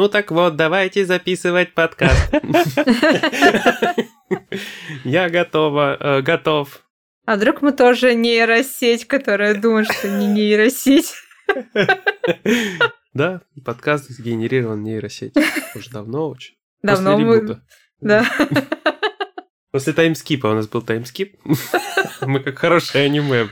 Ну так вот, давайте записывать подкаст. Я готова, э, готов. А вдруг мы тоже нейросеть, которая думает, что не нейросеть? Да, подкаст сгенерирован нейросеть. Уже давно очень. Давно мы... Да. После таймскипа у нас был таймскип. Мы как хорошее аниме.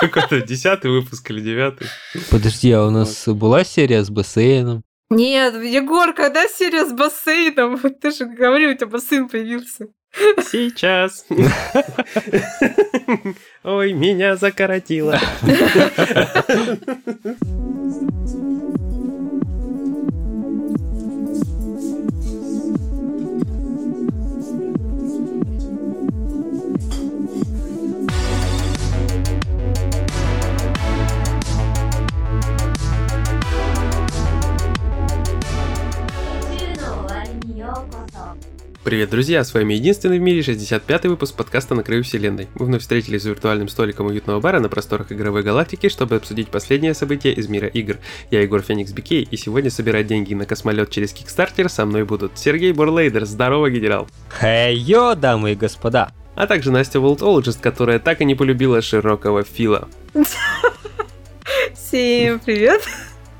Какой-то десятый выпуск или девятый. Подожди, а у нас была серия с бассейном? Нет, Егор, когда серия с бассейном? Ты же говорил, у тебя бассейн появился. Сейчас. Ой, меня закоротило. Привет, друзья! С вами единственный в мире 65-й выпуск подкаста «На краю вселенной». Мы вновь встретились за виртуальным столиком уютного бара на просторах игровой галактики, чтобы обсудить последние события из мира игр. Я Егор Феникс Бикей, и сегодня собирать деньги на космолет через Кикстартер со мной будут Сергей Бурлейдер, здорово, генерал! Хей-йо, дамы и господа! А также Настя Волтологист, которая так и не полюбила широкого Фила. Всем привет.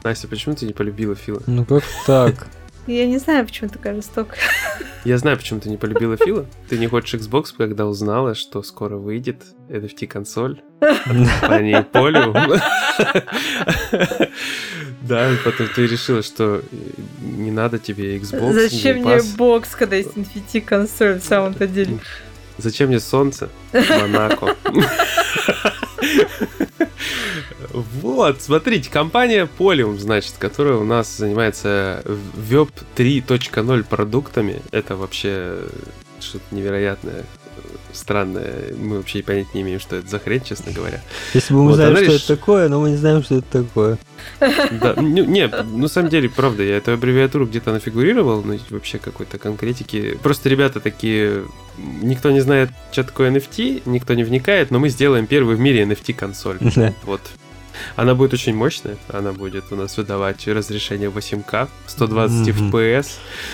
Настя, почему ты не полюбила Фила? Ну как так? Я не знаю, почему такая жестокая. Я знаю, почему ты не полюбила Фила. Ты не хочешь Xbox, когда узнала, что скоро выйдет NFT-консоль по ней полю. Да, и потом ты решила, что не надо тебе Xbox. Зачем мне бокс, когда есть NFT-консоль в самом-то деле? Зачем мне солнце? Монако. Вот, смотрите, компания Polium, значит, которая у нас занимается Web 3.0 продуктами. Это вообще что-то невероятное, странное. Мы вообще и понять не имеем, что это за хрень, честно говоря. Если бы мы Вот, знали, она что это такое, но мы не знаем, что это такое. Да, ну, не, на самом деле, правда, я эту аббревиатуру где-то нафигурировал, но вообще какой-то конкретики. Просто ребята такие, никто не знает, что такое NFT, никто не вникает, но мы сделаем первый в мире NFT-консоль. Да. Вот. Она будет очень мощная, она будет у нас выдавать разрешение 8К, 120 Мгм. FPS,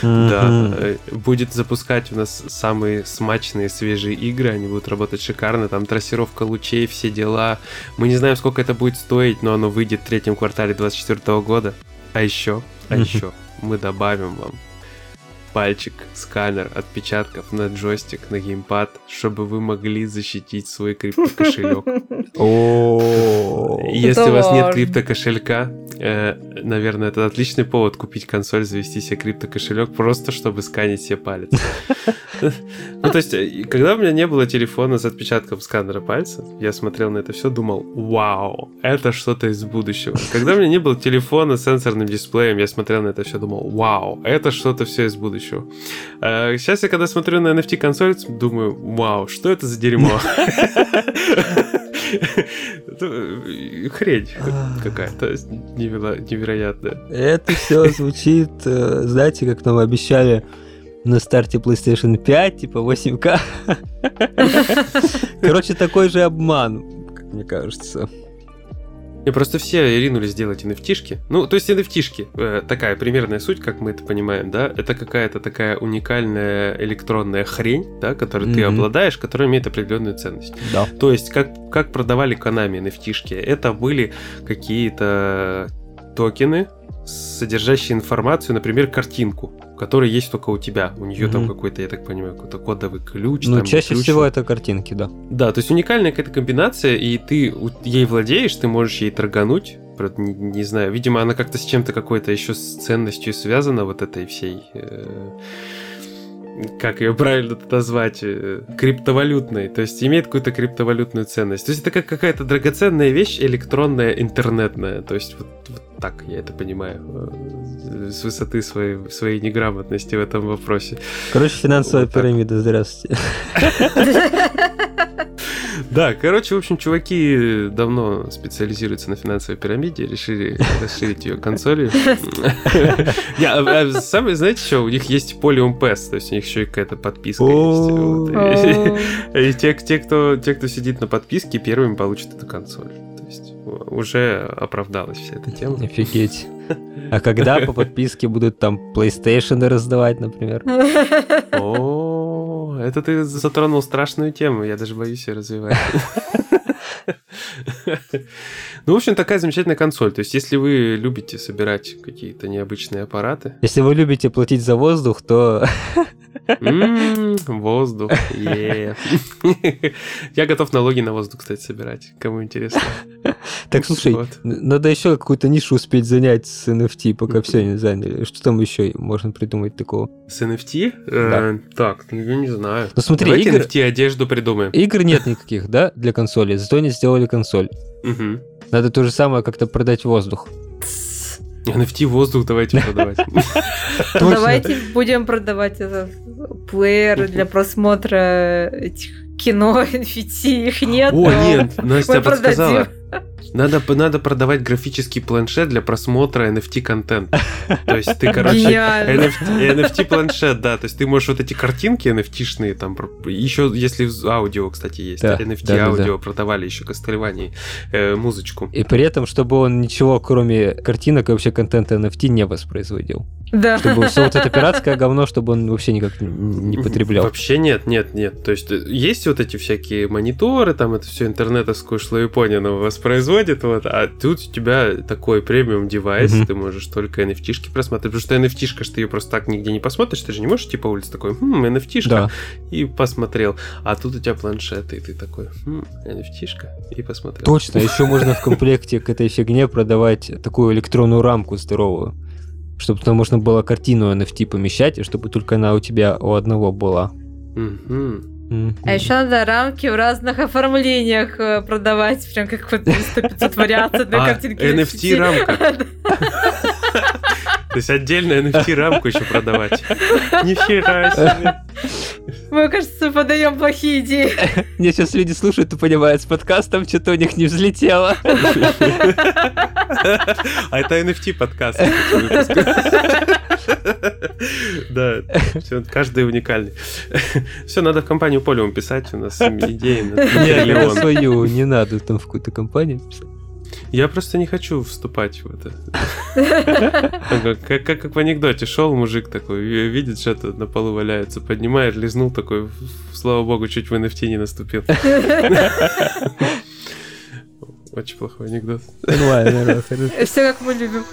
да, Мгм. э, будет запускать у нас самые смачные свежие игры, они будут работать шикарно, там трассировка лучей, все дела. Мы не знаем, сколько это будет стоить, но оно выйдет в третьем квартале 2024 года. А еще, а Мгм. еще мы добавим вам пальчик, сканер отпечатков на джойстик, на геймпад, чтобы вы могли защитить свой криптокошелек. О, Если у вас нет криптокошелька, э, наверное, это отличный повод купить консоль, завести себе криптокошелек, просто чтобы сканить себе палец. Ну, то есть, э, когда у меня не было телефона с отпечатком сканера пальца, я смотрел на это все, думал, вау, это что-то из будущего. Когда у меня не было телефона с сенсорным дисплеем, я смотрел на это все, думал, вау, это что-то все из будущего. Э, Сейчас я, когда смотрю на NFT-консоль, думаю, вау, что это за дерьмо? Э, Хрень какая-то неверо- невероятная. Это все звучит, э, знаете, как нам обещали на старте PlayStation 5, типа 8К. Короче, такой же обман, как мне кажется. И просто все ринулись делать NFT-шки. Ну, то есть NFT-шки, э, такая примерная суть, как мы это понимаем, да, это какая-то такая уникальная электронная хрень, да, которой ты Мгм. обладаешь, которая имеет определенную ценность. Да. То есть, как, как продавали Konami NFT-шки, это были какие-то токены, содержащие информацию, например, картинку, которая есть только у тебя. У нее там Мгм. какой-то, я так понимаю, какой-то кодовый ключ. Ну, там, чаще ключ. всего это картинки, да. Да, то есть уникальная какая-то комбинация, и ты ей владеешь, ты можешь ей торгануть. Не, не знаю, видимо, она как-то с чем-то какой-то еще с ценностью связана, вот этой всей... э, как ее правильно назвать, э, криптовалютной, то есть имеет какую-то криптовалютную ценность. То есть это как какая-то драгоценная вещь электронная, интернетная, то есть вот, вот так я это понимаю э, с высоты своей, своей неграмотности в этом вопросе. Короче, финансовая Вот так. пирамида, здравствуйте. Да, короче, в общем, чуваки давно специализируются на финансовой пирамиде, решили расширить ее консолью. Не, а- а Самое, знаете что, у них есть Polium Pass, то есть у них еще и какая-то подписка есть. И- те, кто сидит на подписке, первыми получат эту консоль. Уже оправдалась вся эта тема. Офигеть. А когда по подписке будут там PlayStation раздавать, например? О, это ты затронул страшную тему, я даже боюсь ее развивать. Ну, в общем, такая замечательная консоль. То есть, если вы любите собирать какие-то необычные аппараты... Если вы любите платить за воздух, то... Воздух. Я готов налоги на воздух, кстати, собирать, кому интересно. Так, слушай, надо еще какую-то нишу успеть занять с NFT, пока все не заняли. Что там еще можно придумать такого? С NFT? Э, Так, ну, я не знаю. Ну смотри, NFT одежду придумаем. игр нет никаких, да, для консоли, зато они сделали консоль. Надо то же самое как-то продать воздух. NFT воздух давайте продавать. Давайте будем продавать плееры для просмотра этих кино, NFT, их нет. О, нет, Настя мы подсказала. Надо, надо продавать графический планшет для просмотра NFT-контента. То есть ты, короче, Гениально. NFT, NFT планшет, да, то есть ты можешь вот эти картинки NFT-шные там, еще если аудио, кстати, есть, Да, NFT да, да, аудио продавали еще Кастельвании, э, музычку. И при этом, чтобы он ничего, кроме картинок и вообще контента NFT не воспроизводил. Да. Чтобы все вот это пиратское говно, чтобы он вообще никак не потреблял. Вообще нет, нет, нет. То есть э, есть вот эти всякие мониторы, там это все интернетовскую шлоепонину воспроизводит, вот, а тут у тебя такой премиум девайс, ты можешь только NFT-шки просматривать, потому что NFT-шка, что ты ее просто так нигде не посмотришь, ты же не можешь идти по улице такой, хм, NFT-шка, Да. и посмотрел. А тут у тебя планшет, и ты такой, хм, NFT-шка, и посмотрел. Точно, еще можно в комплекте к этой фигне продавать такую электронную рамку здоровую. Чтобы туда можно было картину NFT помещать, и чтобы только она у тебя у одного была. Мгм. Мгм. А еще надо рамки в разных оформлениях э, продавать, прям как вот 100-500 вариаций на А, картинке. NFT-рамка. То есть отдельно NFT-рамку еще продавать. Нифига себе. Мы, кажется, подаем плохие идеи. Мне сейчас люди слушают и понимают, с подкастом что-то у них не взлетело. А это NFT подкаст. кстати, выпуск. Да, всё, каждый уникальный. Все, надо в компанию Полиум писать, у нас идеи на триллион. свою не надо там в какую-то компанию писать. Я просто не хочу вступать в это. Как, как, в анекдоте, шел мужик такой, ви- видит, что-то на полу валяется, поднимает, лизнул такой, «Ф- слава богу, чуть в NFT не наступил. Очень плохой анекдот. Нормально. Все как мы любим.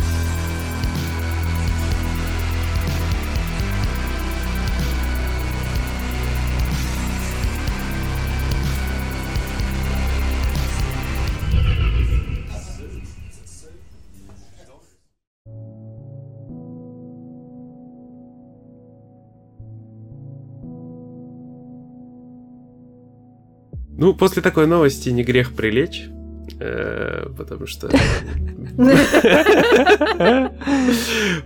Ну, после такой новости не грех прилечь, э, потому что...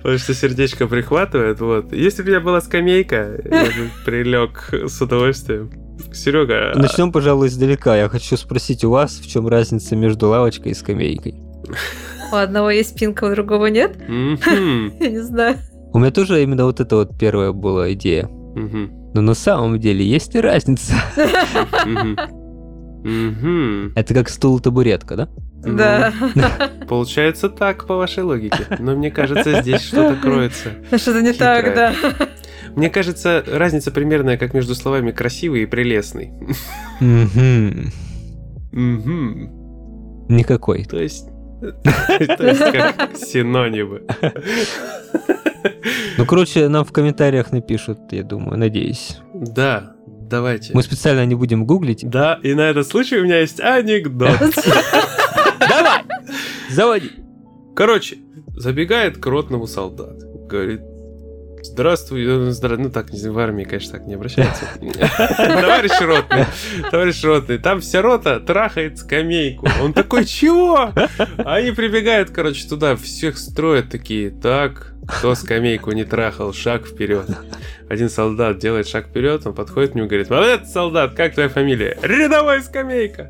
Потому что сердечко прихватывает, вот. Если бы у меня была скамейка, я бы прилег с удовольствием. Серега, Начнем, пожалуй, издалека. Я хочу спросить у вас, в чем разница между лавочкой и скамейкой? У одного есть спинка, у другого нет. Я не знаю. У меня тоже именно вот это вот первая была идея. Но на самом деле есть и разница. Мгм. Это как стул-табуретка, да? Да. Получается так, по вашей логике. Но мне кажется, здесь что-то кроется. Что-то не так, да. Мне кажется, разница примерная, как между словами красивый и прелестный. Мгм. Мгм. Никакой. То есть... То есть как синонимы. Ну, короче, нам в комментариях напишут, я думаю, надеюсь. Да, давайте. Мы специально не будем гуглить. Да, и на этот случай у меня есть анекдот. Давай! Заводи! Короче, забегает к ротному солдат. Говорит, здравствуй, э, здра- ну так, в армии, конечно, так не обращаются. Товарищ ротный, товарищ ротный, там вся рота трахает скамейку. Он такой, чего? Они прибегают, короче, туда, всех строят такие, так, кто скамейку не трахал, шаг вперед. Один солдат делает шаг вперед, он подходит к нему и говорит, молодец, солдат, как твоя фамилия? Рядовой скамейка.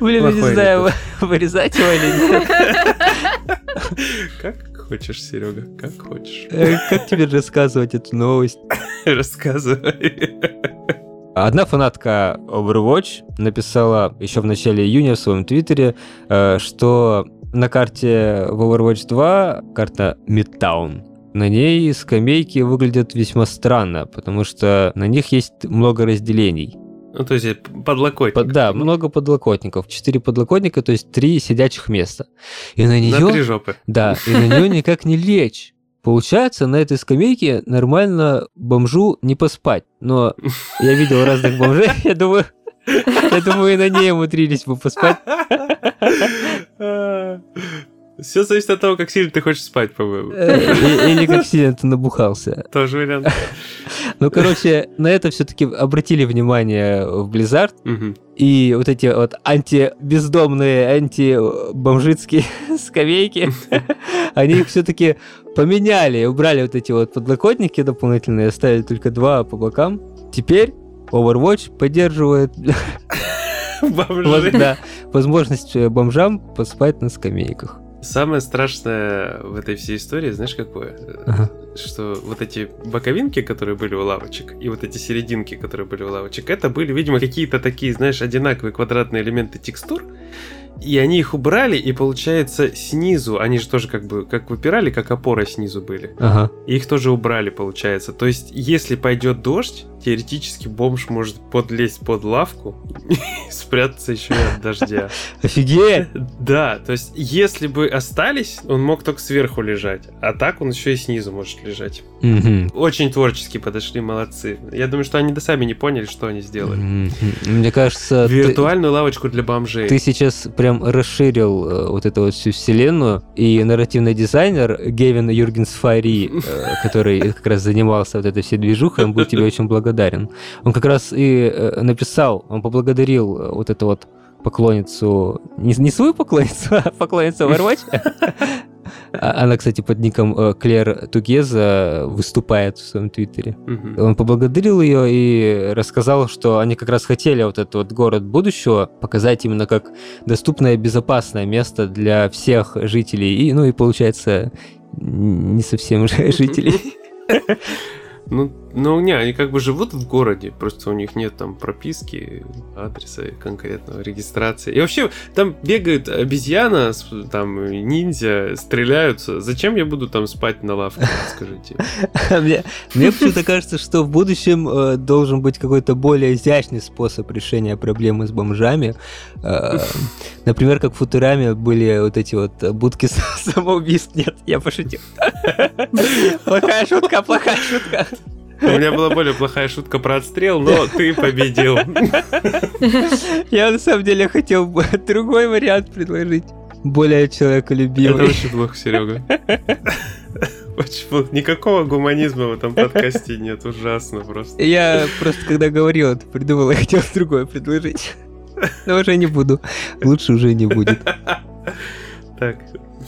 Блин, я не знаю, вырезать его или нет. Как хочешь, Серега, как хочешь. Э, Как тебе рассказывать эту новость? Рассказывай. Одна фанатка Overwatch написала еще в начале июня в своем твиттере, э, что на карте в Overwatch 2 карта Midtown. На ней скамейки выглядят весьма странно, потому что на них есть много разделений. Ну, то есть подлокотник. Под, да, много подлокотников. Четыре подлокотника, то есть три сидячих места. И на нее... На три жопы. Да, и на нее никак не лечь. Получается, на этой скамейке нормально бомжу не поспать. Но я видел разных бомжей, я думаю, я думаю, и на ней умудрились бы поспать. Все зависит от того, как сильно ты хочешь спать, по-моему. Э, или как сильно ты набухался. Тоже вариант. Ну, короче, на это все-таки обратили внимание в Blizzard. И вот эти вот антибездомные, антибомжицкие скамейки, они их все-таки поменяли, убрали вот эти вот подлокотники дополнительные, оставили только два по бокам. Теперь Overwatch поддерживает да, возможность бомжам поспать на скамейках. Самое страшное в этой всей истории, знаешь, какое? Ага. Что вот эти боковинки, которые были у лавочек, и вот эти серединки, которые были у лавочек, это были, видимо, какие-то такие, знаешь, одинаковые квадратные элементы текстур, и они их убрали, и получается снизу, они же тоже как бы как выпирали, как опора снизу были. Ага. И их тоже убрали, получается. То есть, если пойдет дождь, теоретически бомж может подлезть под лавку и спрятаться еще и от дождя. Офигеть! Да, то есть, если бы остались, он мог только сверху лежать, а так он еще и снизу может лежать. Очень творчески подошли, молодцы. Я думаю, что они до сами не поняли, что они сделали. Мне кажется... Виртуальную лавочку для бомжей. Ты сейчас прям расширил э, вот эту вот всю вселенную, и нарративный дизайнер Гевин Юргенс Файри, э, который как раз занимался вот этой всей движухой, он будет тебе очень благодарен. Он как раз и э, написал, он поблагодарил вот эту вот поклонницу, не, не свою поклонницу, а поклонницу Overwatch, она, кстати, под ником э, Клэр Тугеза выступает в своем твиттере. Угу. Он поблагодарил ее и рассказал, что они как раз хотели вот этот вот город будущего показать именно как доступное безопасное место для всех жителей. И, ну и получается, не совсем жителей. Ну, ну, не, они как бы живут в городе, просто у них нет там прописки, адреса конкретного, регистрации. И вообще, там бегают обезьяна, там ниндзя, стреляются. Зачем я буду там спать на лавке, скажите? Мне, почему-то кажется, что в будущем э, должен быть какой-то более изящный способ решения проблемы с бомжами. Э, например, как в Футураме были вот эти вот будки самоубийств. Нет, я пошутил. Плохая шутка, плохая шутка. У меня была более плохая шутка про отстрел, но ты победил. Я на самом деле хотел другой вариант предложить. Более человеколюбивый. Это очень плохо, Серега. Очень плохо. Никакого гуманизма в этом подкасте нет. Ужасно просто. Я просто, когда говорил это, придумал, я хотел другое предложить. Но уже не буду. Лучше уже не будет. Так,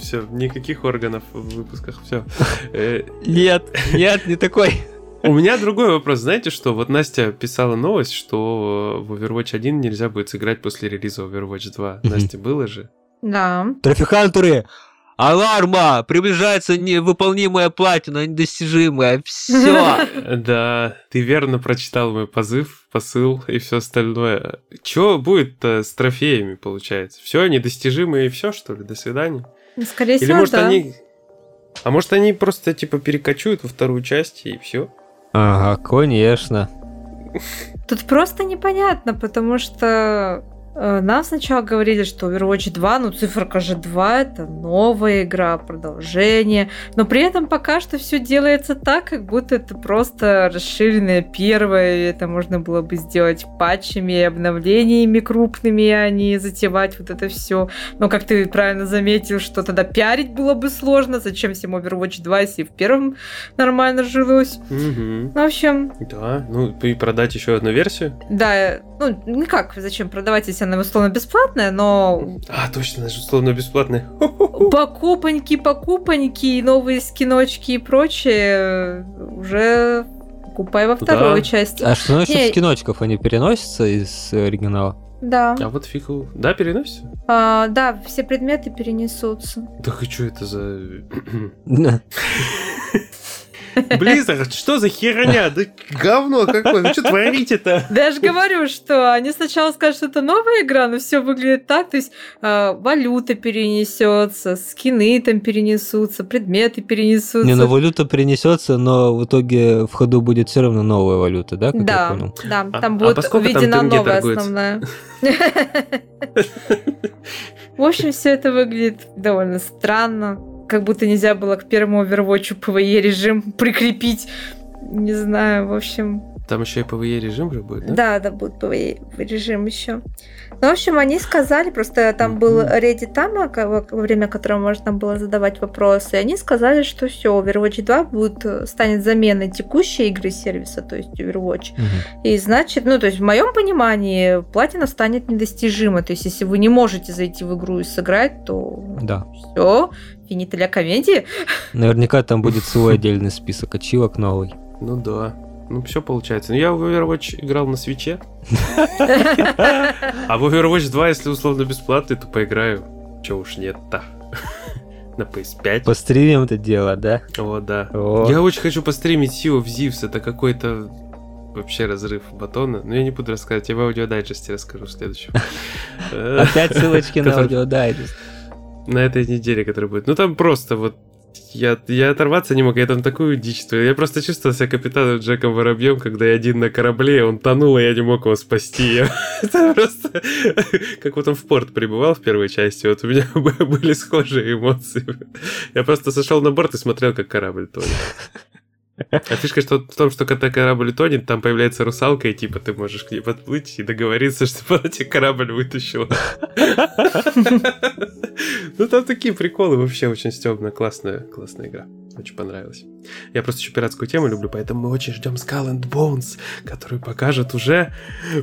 все, никаких органов в выпусках, все. Э, нет, нет, не такой. У меня другой вопрос. Знаете что? Вот Настя писала новость, что в Overwatch 1 нельзя будет сыграть после релиза Overwatch 2. Настя, было же? Да. Трафикантеры! Аларма! Приближается невыполнимая платина, недостижимая. Все. Да, ты верно прочитал мой позыв, посыл и все остальное. Что будет с трофеями, получается? Все, недостижимые и все, что ли? До свидания. Скорее Или, всего, может, да. они... А может, они просто, типа, перекочуют во вторую часть и все? Ага, конечно. Тут просто непонятно, потому что нам сначала говорили, что Overwatch 2, ну циферка же 2, это новая игра, продолжение, но при этом пока что все делается так, как будто это просто расширенная первая, и это можно было бы сделать патчами и обновлениями крупными, а не затевать вот это все. Но как ты правильно заметил, что тогда пиарить было бы сложно, зачем всем Overwatch 2, если в первом нормально жилось. Угу. Ну, в общем... Да, ну и продать еще одну версию? Да, ну никак, зачем продавать, если она условно бесплатная, но... А, точно, она же условно бесплатная. Покупоньки, покупоньки, новые скиночки и прочее уже купай во второй да. части. А что насчет Не... скиночков? Они переносятся из оригинала? Да. А вот фигу. Да, переносится? А, да, все предметы перенесутся. Так и что это за... Blizzard, что за херня? Да говно какое, ну что творите-то? Да я же говорю, что они сначала скажут, что это новая игра, но все выглядит так, то есть э, валюта перенесется, скины там перенесутся, предметы перенесутся. Не, ну валюта перенесется, но в итоге в ходу будет все равно новая валюта, да? Как я Да, понял? да, А- там а будет там введена новая торгуется? основная. В общем, все это выглядит довольно странно. Как будто нельзя было к первому Overwatch PvE режим прикрепить. Не знаю, в общем, Там еще и PvE режим же будет, да? Да, да, будет PvE режим еще. Ну, в общем, они сказали, просто там был Мгм. Reddit там, во время которого можно было задавать вопросы, и они сказали, что все, Overwatch 2 будет, э, станет заменой текущей игры сервиса, то есть Overwatch. Мгм. И значит, ну, то есть в моем понимании платина станет недостижима. То есть, если вы не можете зайти в игру и сыграть, то Да. все, финита ля комедии. Наверняка там будет свой отдельный список ачивок новый. Ну да. Ну, все получается. Ну, я в Overwatch играл на свече. А в Overwatch 2, если условно бесплатный, то поиграю. Че уж нет-то. На PS5. Постримим это дело, да? О, да. О. Я очень хочу постримить Sea of Thieves. Это какой-то вообще разрыв батона. Но я не буду рассказывать. Я в аудиодайджесте расскажу в следующем. Опять ссылочки на аудиодайджест. На этой неделе, которая будет. Ну, там просто вот я, я оторваться не мог, я там такую дичь творил. Я просто чувствовал себя капитаном Джеком Воробьем, когда я один на корабле, он тонул, и я не мог его спасти. Это просто... Как вот он в порт прибывал в первой части, вот у меня бы- были схожие эмоции. Я просто сошел на борт и смотрел, как корабль тонет. А фишка что в том, что когда корабль тонет, там появляется русалка, и типа ты можешь к ней подплыть и договориться, чтобы она тебе корабль вытащила. Ну там такие приколы, вообще очень стебная, классная, классная игра. Очень понравилась. Я просто еще пиратскую тему люблю, поэтому мы очень ждем Skull and Bones, который покажет уже,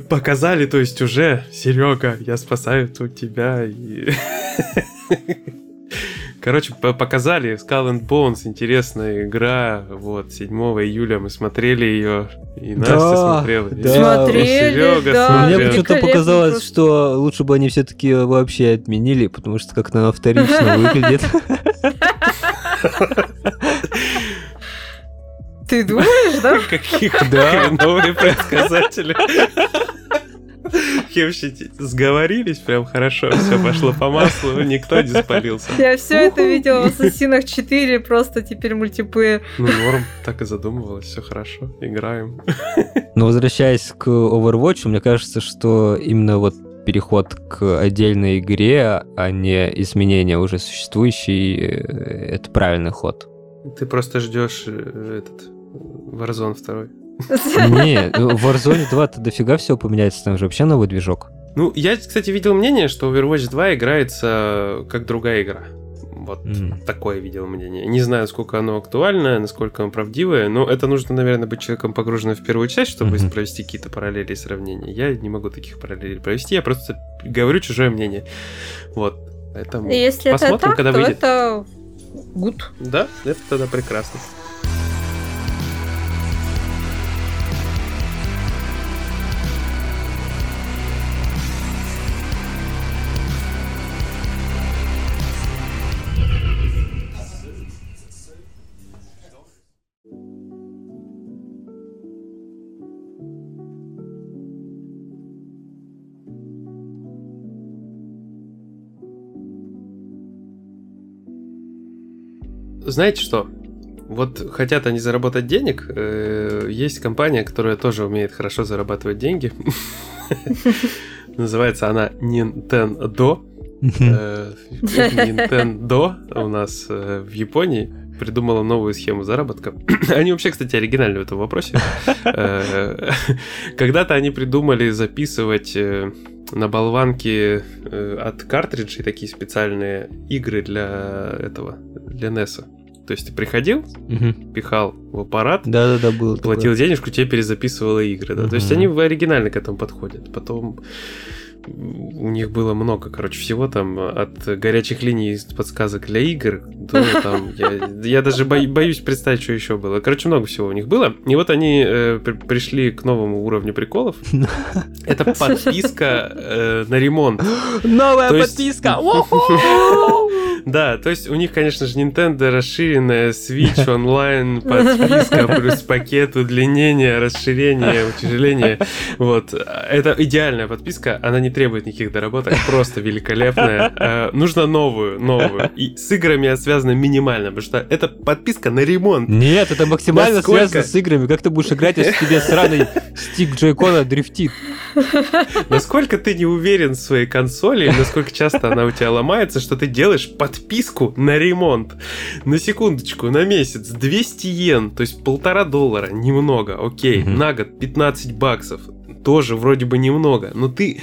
показали, то есть уже, Серега, я спасаю тут тебя и... Короче, по- показали Skull and Bones, интересная игра. Вот, 7 июля мы смотрели ее, и Настя Да, смотрела. и- да. Смотрели, и Серега да. Но мне смотрел. почему-то показалось, просто. что лучше бы они все-таки вообще отменили, потому что как-то оно вторично выглядит. Ты думаешь, да? Какие Да. новые предсказатели. Те- сговорились прям хорошо, все пошло по маслу, никто не спалился. Я все это видела в Ассасинах 4, просто теперь мультиплеер. Ну, норм, так и задумывалось, все хорошо, играем. Но возвращаясь к Overwatch, мне кажется, что именно вот переход к отдельной игре, а не изменение уже существующей, э, это правильный ход. Ты просто ждешь э, этот Warzone второй. Не, в Warzone 2-то дофига всего поменяется, там же вообще новый движок. Ну, я, кстати, видел мнение, что Overwatch 2 играется как другая игра. Вот М. такое видел мнение. Не знаю, сколько оно актуальное, насколько оно правдивое, но это нужно, наверное, быть человеком погруженным в первую часть, чтобы Мгм. провести какие-то параллели и сравнения. Я не могу таких параллелей провести, я просто говорю чужое мнение. Вот. Поэтому Если это посмотрим, так, когда то выйдет. это good. Да, это тогда прекрасно. Знаете что? Вот хотят они заработать денег, э, есть компания, которая тоже умеет хорошо зарабатывать деньги. Называется она Nintendo. Э, Nintendo у нас э, в Японии придумала новую схему заработка. Они вообще, кстати, оригинальны в этом вопросе. Когда-то они придумали записывать на болванке от картриджей такие специальные игры для этого, для NES. То есть ты приходил, Мгм. пихал в аппарат, Да-да-да, было платил денежку, тебе перезаписывала игры, да. То есть они оригинально к этому подходят. Потом у них было много, короче, всего там от горячих линий подсказок для игр до там я, я даже бо- боюсь представить, что еще было. Короче, много всего у них было. И вот они э, при- пришли к новому уровню приколов. Это подписка э, на ремонт. Новая подписка! Да, то есть у них, конечно же, Nintendo расширенная Switch онлайн подписка плюс пакет удлинения, расширения, утяжеления. Вот. Это идеальная подписка, она не требует никаких доработок, просто великолепная. Э, нужно новую, новую. И с играми связана минимально, потому что это подписка на ремонт. Нет, это максимально Насколько- связано с играми. Как ты будешь играть, если тебе сраный стик Джойкона дрифтит? Насколько ты не уверен в своей консоли, насколько часто она у тебя ломается, что ты делаешь подписку на ремонт. На секундочку, на месяц, 200 йен, то есть полтора доллара, немного, окей. Мгм. На год 15 баксов, тоже вроде бы немного, но ты...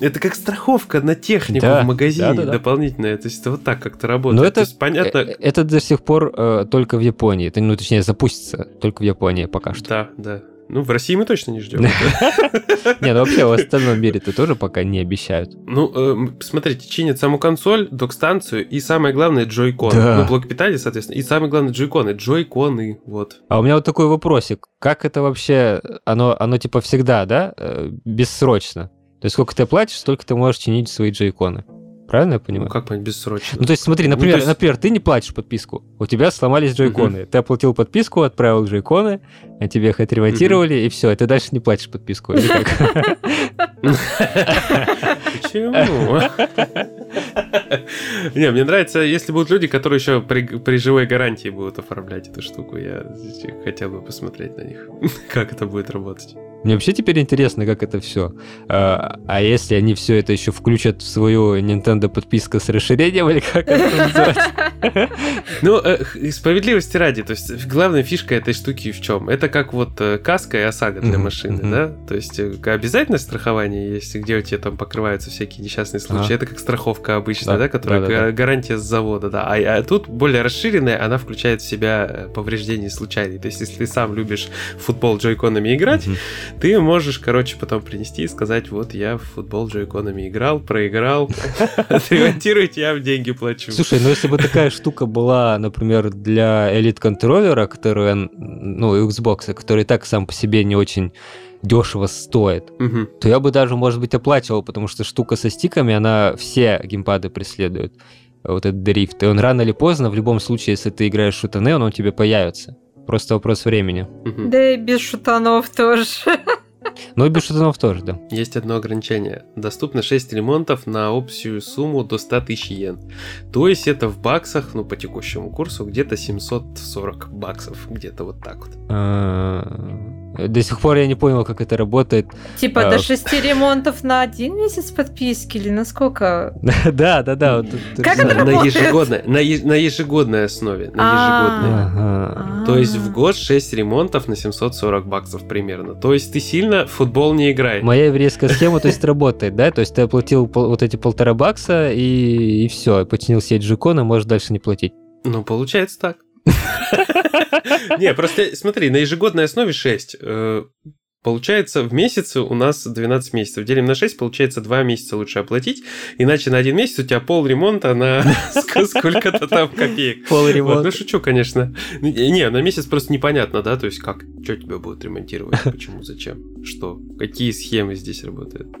Это как страховка на технику Да, в магазине да-да-да. дополнительная. То есть это вот так как-то работает. Но это, То есть, понятно... э, это до сих пор э, только в Японии. Это, ну, точнее, запустится только в Японии пока что. Да, да. Ну, в России мы точно не ждем. Не, ну вообще в остальном мире-то тоже пока не обещают. Ну, э, смотрите, чинят саму консоль, док-станцию и самое главное джойкон. Да. Ну, блок питания, соответственно. И самое главное джойконы. Джойконы, вот. А у меня вот такой вопросик. Как это вообще, оно, оно типа всегда, да, э, бессрочно? То есть сколько ты платишь, столько ты можешь чинить свои джейконы. Правильно я Ну, понимаю? как понять, бессрочно. Ну, то есть, смотри, Ну, например, то есть- например, ты не платишь подписку, у тебя сломались джойконы, ты оплатил подписку, отправил джойконы, а тебе их отремонтировали, и все, и ты дальше не платишь подписку. Почему? Не, мне нравится, если будут люди, которые еще при, при живой гарантии будут оформлять эту штуку. Я хотел бы посмотреть на них, как это будет работать. Мне вообще теперь интересно, как это все. А, а если они все это еще включат в свою Nintendo подписку с расширением, или как это называется? Ну, э, справедливости ради, то есть главная фишка этой штуки в чем? Это как вот э, каска и ОСАГО для машины, да? То есть э, обязательное страхование есть, где у тебя там покрываются всякие несчастные случаи. А. Это как страховка обычная, Да, которая гарантия с завода, да. А, а тут более расширенная, она включает в себя повреждения случайные. То есть если ты сам любишь футбол джойконами играть, ты можешь, короче, потом принести и сказать, вот я в футбол джойконами играл, проиграл, отремонтируйте, я вам деньги плачу. Слушай, ну если бы такая штука была, например, для элит-контроллера, который, ну, Xbox, который так сам по себе не очень дешево стоит, то я бы даже, может быть, оплачивал, потому что штука со стиками, она все геймпады преследует. Вот этот дрифт. И он рано или поздно, в любом случае, если ты играешь в шутаны, он у тебя появится. Просто вопрос времени. Да и без шутанов тоже. Ну и без шутанов тоже, да. Есть одно ограничение. Доступно 6 ремонтов на общую сумму до 100 тысяч йен. То есть это в баксах, ну по текущему курсу, где-то 740 баксов. Где-то вот так вот. До сих пор я не понял, как это работает. Типа А. до шести ремонтов на один месяц подписки или на сколько? Да, да, да. Как это на, работает? ежегодной, на, ежегодной основе. На А. ежегодной. То есть в год 6 ремонтов на 740 баксов примерно. То есть ты сильно в футбол не играешь. Моя еврейская схема, то есть, работает, да? То есть ты оплатил вот эти полтора бакса и, все, починил сеть джекона, можешь дальше не платить. Ну, получается так. Не, просто смотри, на ежегодной основе 6. Получается, в месяц у нас 12 месяцев. Делим на 6, получается 2 месяца лучше оплатить. Иначе на один месяц у тебя пол ремонта на ск- сколько-то там копеек. Пол Вот, ну, шучу, конечно. Не, на месяц просто непонятно, да? То есть как? Что тебя будут ремонтировать? Почему? Зачем? Что? Какие схемы здесь работают?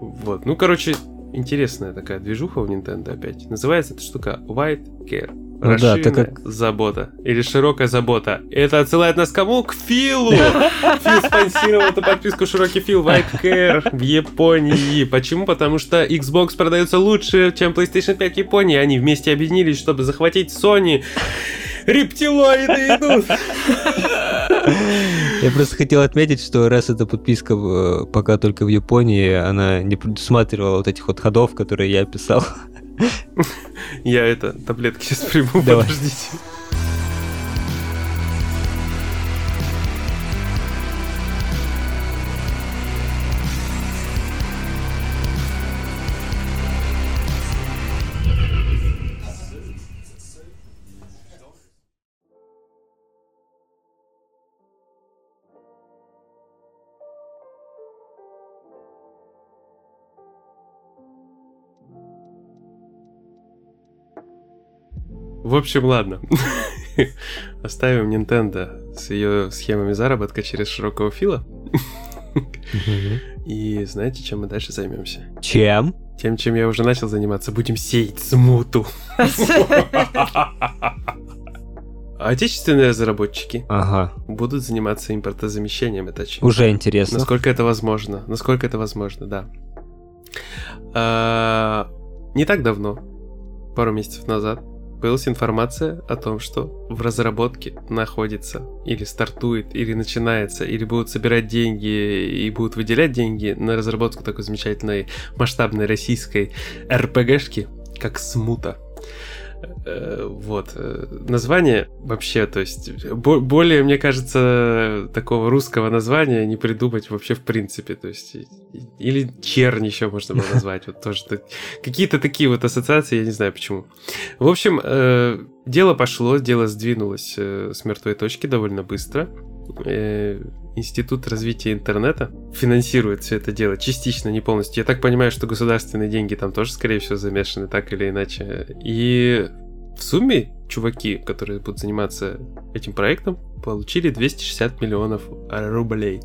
Вот. Ну, короче, интересная такая движуха у Nintendo опять. Называется эта штука White Care. Ну да, так как- забота. Или широкая забота. Это отсылает нас кому? К Филу! Фил спонсировал эту подписку Широкий Фил White Care в Японии. Почему? Потому что Xbox продается лучше, чем PlayStation 5 в Японии. Они вместе объединились, чтобы захватить Sony. Рептилоиды идут! Я просто хотел отметить, что раз эта подписка э, пока только в Японии, она не предусматривала вот этих вот ходов, которые я описал. Я это, таблетки сейчас приму, Давай. подождите. В общем, ладно. Оставим Nintendo с ее схемами заработка через широкого фила. И знаете, чем мы дальше займемся? Чем? Тем, чем я уже начал заниматься. Будем сеять смуту. Отечественные разработчики Ага. будут заниматься импортозамещением, это очевидно. Уже интересно. Насколько это возможно? Насколько это возможно, да. А, не так давно, пару месяцев назад, появилась информация о том, что в разработке находится или стартует, или начинается, или будут собирать деньги и будут выделять деньги на разработку такой замечательной масштабной российской РПГшки, как Смута. Э, Вот. э, Название вообще, то есть, бо- более, мне кажется, такого русского названия не придумать вообще в принципе. То есть, или чернь еще можно было назвать. Вот тоже какие-то такие вот ассоциации, я не знаю почему. В общем, э, дело пошло, дело сдвинулось с мертвой точки довольно быстро. Институт развития интернета финансирует все это дело частично, не полностью. Я так понимаю, что государственные деньги там тоже, скорее всего, замешаны так или иначе. И в сумме чуваки, которые будут заниматься этим проектом, получили 260 миллионов рублей.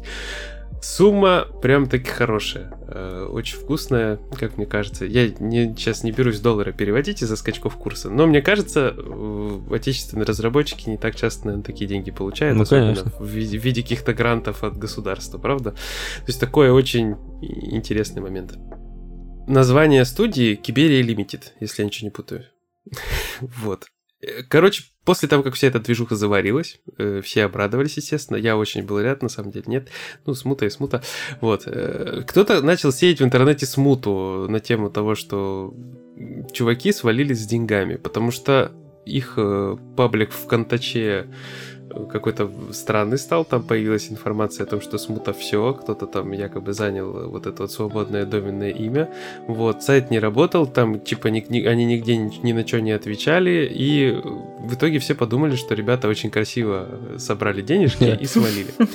Сумма прям таки хорошая, э, очень вкусная, как мне кажется. Я не, сейчас не берусь доллара переводить из-за скачков курса, но мне кажется, отечественные разработчики не так часто, наверное, такие деньги получают, Ну, особенно конечно. в виде, в виде каких-то грантов от государства, правда? То есть такой очень интересный момент. Название студии Киберия Limited, если я ничего не путаю. Вот. Э, Короче, после того, как вся эта движуха заварилась, э, все обрадовались, естественно. Я очень был рад, на самом деле, нет. Ну, смута и смута. Вот. э, Кто-то начал сеять в интернете смуту на тему того, что чуваки свалились с деньгами, потому что их э, паблик в Контаче какой-то странный стал, там появилась информация о том, что смута все, кто-то там якобы занял вот это вот свободное доменное имя, вот, сайт не работал, там типа ни- ни- они нигде ни, ни на что не отвечали, и в итоге все подумали, что ребята очень красиво собрали денежки и свалили.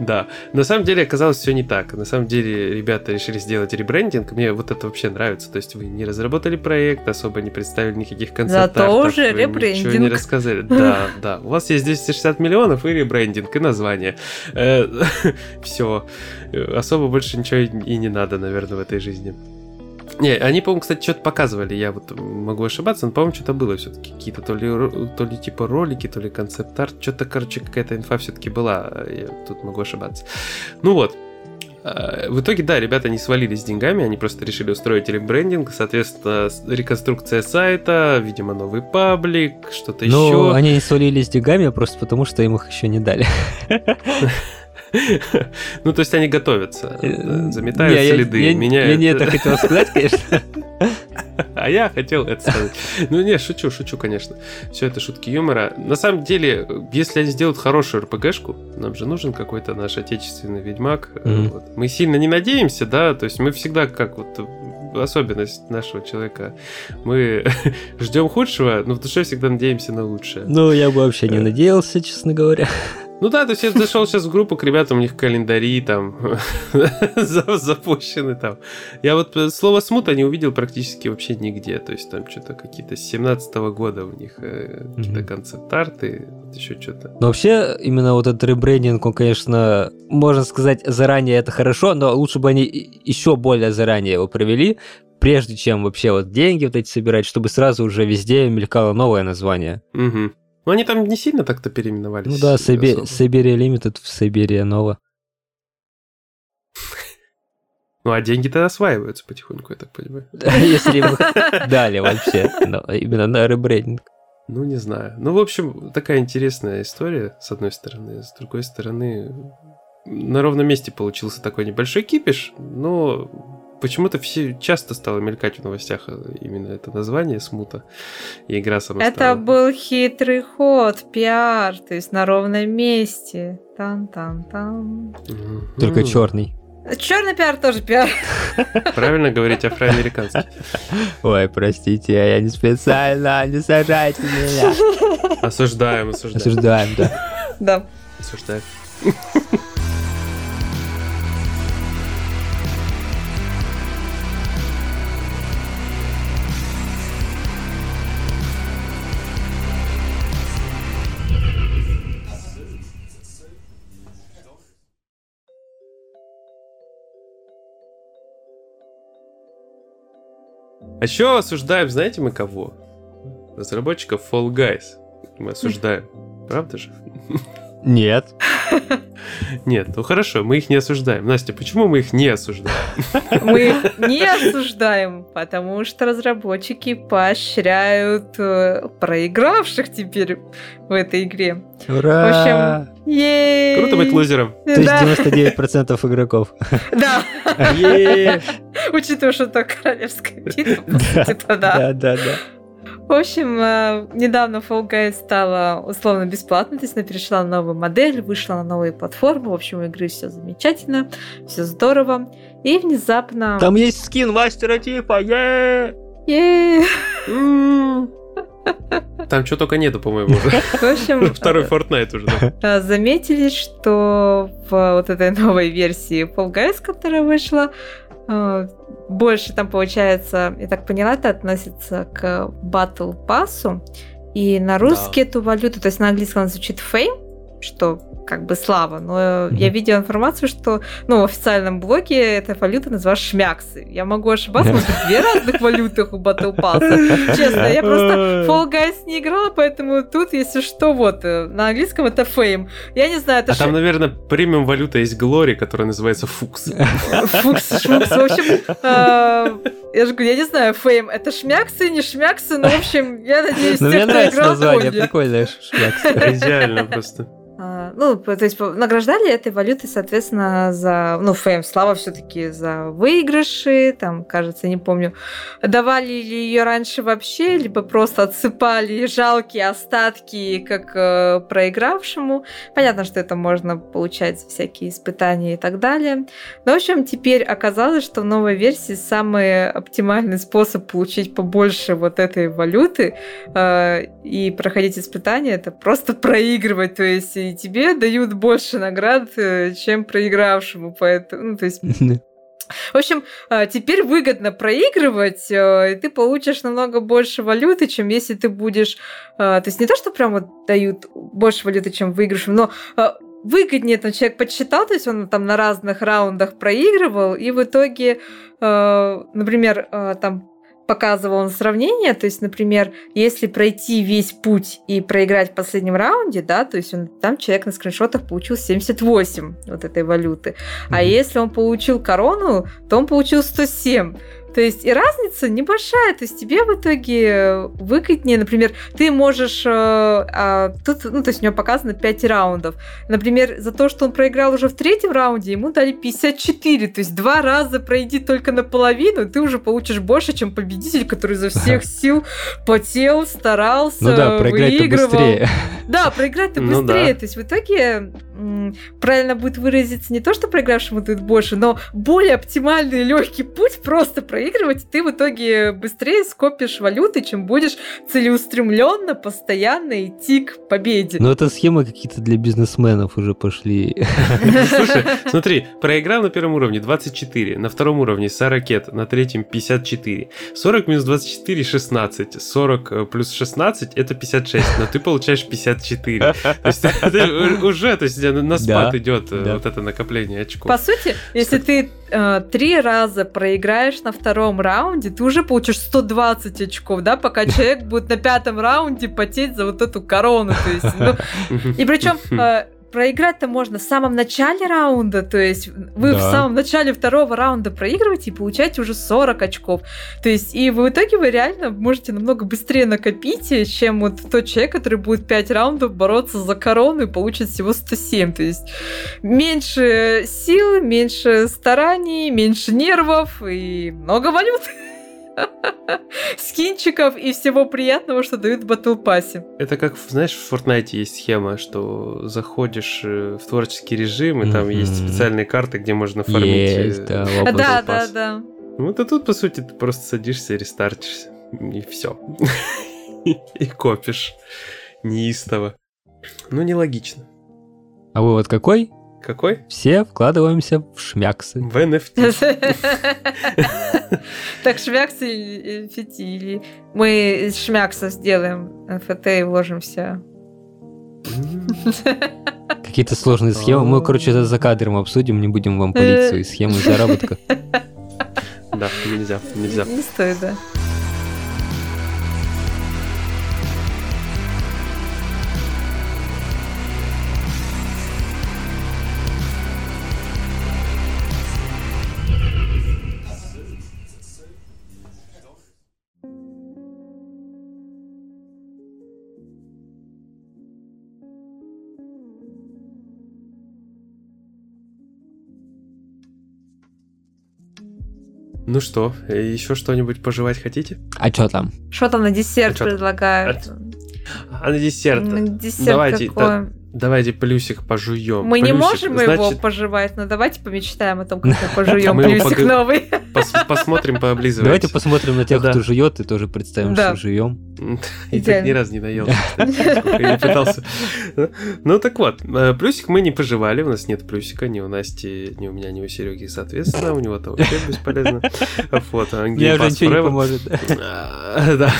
Да, на самом деле оказалось все не так. На самом деле ребята решили сделать ребрендинг. Мне вот это вообще нравится. То есть вы не разработали проект, особо не представили никаких концептов. Зато уже Ничего не ребрендинг. рассказали. Да, да. У вас есть 260 миллионов и ребрендинг, и название. Все. Особо больше ничего и не надо, наверное, в этой жизни. Не, они, по-моему, кстати, что-то показывали, я вот могу ошибаться, но, по-моему, что-то было все-таки. Какие-то то ли, то ли типа ролики, то ли концепт-арт, что-то, короче, какая-то инфа все-таки была, я тут могу ошибаться. Ну вот, в итоге, да, ребята не свалились с деньгами, они просто решили устроить ребрендинг, соответственно, реконструкция сайта, видимо, новый паблик, что-то Ну, еще. они не свалились с деньгами просто потому, что им их еще не дали. Ну, то есть они готовятся, да, заметают Не, я- следы, я- меняют... Я не это хотел сказать, конечно. А я хотел это сказать. Ну не, шучу, шучу, конечно. Все это шутки юмора. На самом деле, если они сделают хорошую РПГшку, нам же нужен какой-то наш отечественный ведьмак. э, Мгм. вот. Мы сильно не надеемся, да, то есть мы всегда как вот э, особенность нашего человека. Мы ждем худшего, но в душе всегда надеемся на лучшее. Ну, я бы вообще не надеялся, честно говоря. Ну да, то есть я зашел сейчас в группу к ребятам, у них календари там за- запущены там. Я вот э, слово смута не увидел практически вообще нигде. То есть там что-то какие-то с 17 года у них э, какие-то концепт-арты, еще что-то. Но вообще, именно вот этот ребрендинг, он, конечно, можно сказать, заранее это хорошо, но лучше бы они еще более заранее его провели, прежде чем вообще вот деньги вот эти собирать, чтобы сразу уже везде мелькало новое название. Мгм. Ну они там не сильно так-то переименовались. Ну да, э. Siberia Limited в Siberia Nova. Ну а деньги-то осваиваются потихоньку, я так понимаю. Если бы дали вообще, но именно на ребрендинг. Ну, не знаю. Ну, в общем, такая интересная история, с одной стороны. С другой стороны, на ровном месте получился такой небольшой кипиш, но почему-то все часто стало мелькать в новостях э, именно это название смута и игра сама Это стала. был хитрый ход, пиар, то есть на ровном месте. Там-там-там. Только черный. Черный пиар тоже пиар. Правильно говорить афроамериканский. Ой, простите, я не специально, не сажайте меня. Осуждаем, осуждаем. Осуждаем, да. Да. Осуждаем. А еще осуждаем, знаете мы кого? Разработчиков Fall Guys. Мы осуждаем. Правда же? Нет. Нет, ну хорошо, мы их не осуждаем. Настя, почему мы их не осуждаем? Мы их не осуждаем, потому что разработчики поощряют э, проигравших теперь в этой игре. Ура! В общем, Круто быть лузером. То есть Да, 99% игроков. да. Учитывая, что это королевская битва, по Да, да. Да, да. В общем, э, недавно Fall Guys стала условно бесплатной, то есть она перешла на новую модель, вышла на новые платформы. В общем, у игры все замечательно, все здорово. И внезапно... Там есть скин мастера типа, е. Там что только нету, по-моему, уже. В общем, Второй Fortnite уже. да. э, заметили, что в вот этой новой версии Fall Guys, которая вышла, э, больше там получается, я так поняла, это относится к Battle Pass. И на русский эту валюту, то есть на английском она звучит fame, что как бы слава, но Мгм. я видела информацию, что ну, в официальном блоге эта валюта называется шмяксы. Я могу ошибаться, может быть, две разных валютах у Battle Pass. Честно, я просто Fall Guys не играла, поэтому тут, если что, вот, э, на английском это fame. Я не знаю, это А там, наверное, премиум валюта есть Глори, которая называется Фукс. Фукс, шмукс. В общем, э, я же говорю, я не знаю, фейм, это шмяксы, не шмяксы, но, в общем, я надеюсь, Ну, те, мне кто нравится играл, название, прикольное. шмякс. Идеально просто. Ну, то есть награждали этой валютой, соответственно, за, ну, фейм, слава все-таки за выигрыши, там, кажется, не помню, давали ли ее раньше вообще, либо просто отсыпали жалкие остатки, как э, проигравшему. Понятно, что это можно получать всякие испытания и так далее. Но, в общем, теперь оказалось, что в новой версии самый оптимальный способ получить побольше вот этой валюты э, и проходить испытания, это просто проигрывать. То есть и тебе дают больше наград, э, чем проигравшему. Поэтому, ну, то есть в общем, э, теперь выгодно проигрывать, э, и ты получишь намного больше валюты, чем если ты будешь... э, То есть не то, что прям вот дают больше валюты, чем выигрышем, но э, выгоднее там человек подсчитал, то есть он там на разных раундах проигрывал, и в итоге, например, там показывал он сравнение, то есть, например, если пройти весь путь и проиграть в последнем раунде, да, то есть он, там человек на скриншотах получил 78 вот этой валюты, а Мгм. если он получил корону, то он получил 107. То есть и разница небольшая, то есть тебе в итоге выгоднее, например, ты можешь, э, а, тут, ну то есть у него показано 5 раундов, например, за то, что он проиграл уже в третьем раунде, ему дали 54, то есть два раза пройди только наполовину, ты уже получишь больше, чем победитель, который за всех сил потел, старался, Ну да, проиграть-то выигрывал. быстрее. Да, проиграть-то Ну быстрее. да. То есть в итоге правильно будет выразиться не то, что проигравшему дают больше, но более оптимальный и легкий путь просто проигрывать, и ты в итоге быстрее скопишь валюты, чем будешь целеустремленно, постоянно идти к победе. Но это схемы какие-то для бизнесменов уже пошли. Слушай, смотри, проиграл на первом уровне 24, на втором уровне 40, на третьем 54. 40 минус 24 – 16, 40 э, плюс 16 – это 56, но ты получаешь 54. То есть уже, то есть на спад Да, идет э, да. вот это накопление очков. По сути, если ты э, три раза проиграешь на втором раунде, ты уже получишь 120 очков, да, пока человек будет на пятом раунде потеть за вот эту корону. То есть, ну, И причем э, проиграть-то можно в самом начале раунда, то есть вы в Да. самом начале второго раунда проигрываете и получаете уже 40 очков. То есть и в итоге вы реально можете намного быстрее накопить, чем вот тот человек, который будет 5 раундов бороться за корону и получит всего 107. То есть меньше сил, меньше стараний, меньше нервов и много валют. Скинчиков и всего приятного, что дают в Battle Pass. Это как, знаешь, в Fortnite есть схема, что заходишь э, в творческий режим, и там есть специальные карты, где можно фармить. Есть, э, да, Да, да, да. Ну, это тут, по сути, ты просто садишься, рестартишься, и все. И копишь неистово. Ну, нелогично. А вывод какой? Какой? Все вкладываемся в шмяксы. В NFT. Так, шмяксы или фитили. Мы из шмяксов сделаем НФТ и вложимся. Какие-то сложные схемы. Мы, короче, это за кадром обсудим, не будем вам палить свои схемы заработка. Да, нельзя, нельзя. Не стоит, да. Ну что, еще что-нибудь пожевать хотите? А что там? Что там на десерт А предлагают? А на десерт? На десерт Давайте, какой? Давайте плюсик пожуем. Мы не Плюсик, можем его значит, пожевать, но давайте помечтаем о том, как мы пожуем его плюсик новый. пос- посмотрим, пооблизываемся. Давайте посмотрим на тех, кто жует, и тоже представим, что жуем. И так ни разу не я не пытался. Ну так вот, э, плюсик мы не пожевали, у нас нет плюсика, ни у Насти, ни у меня, ни у Сереги, соответственно, у него-то вообще бесполезно. Вот, а Мне Game уже ничего не поможет. А, Да,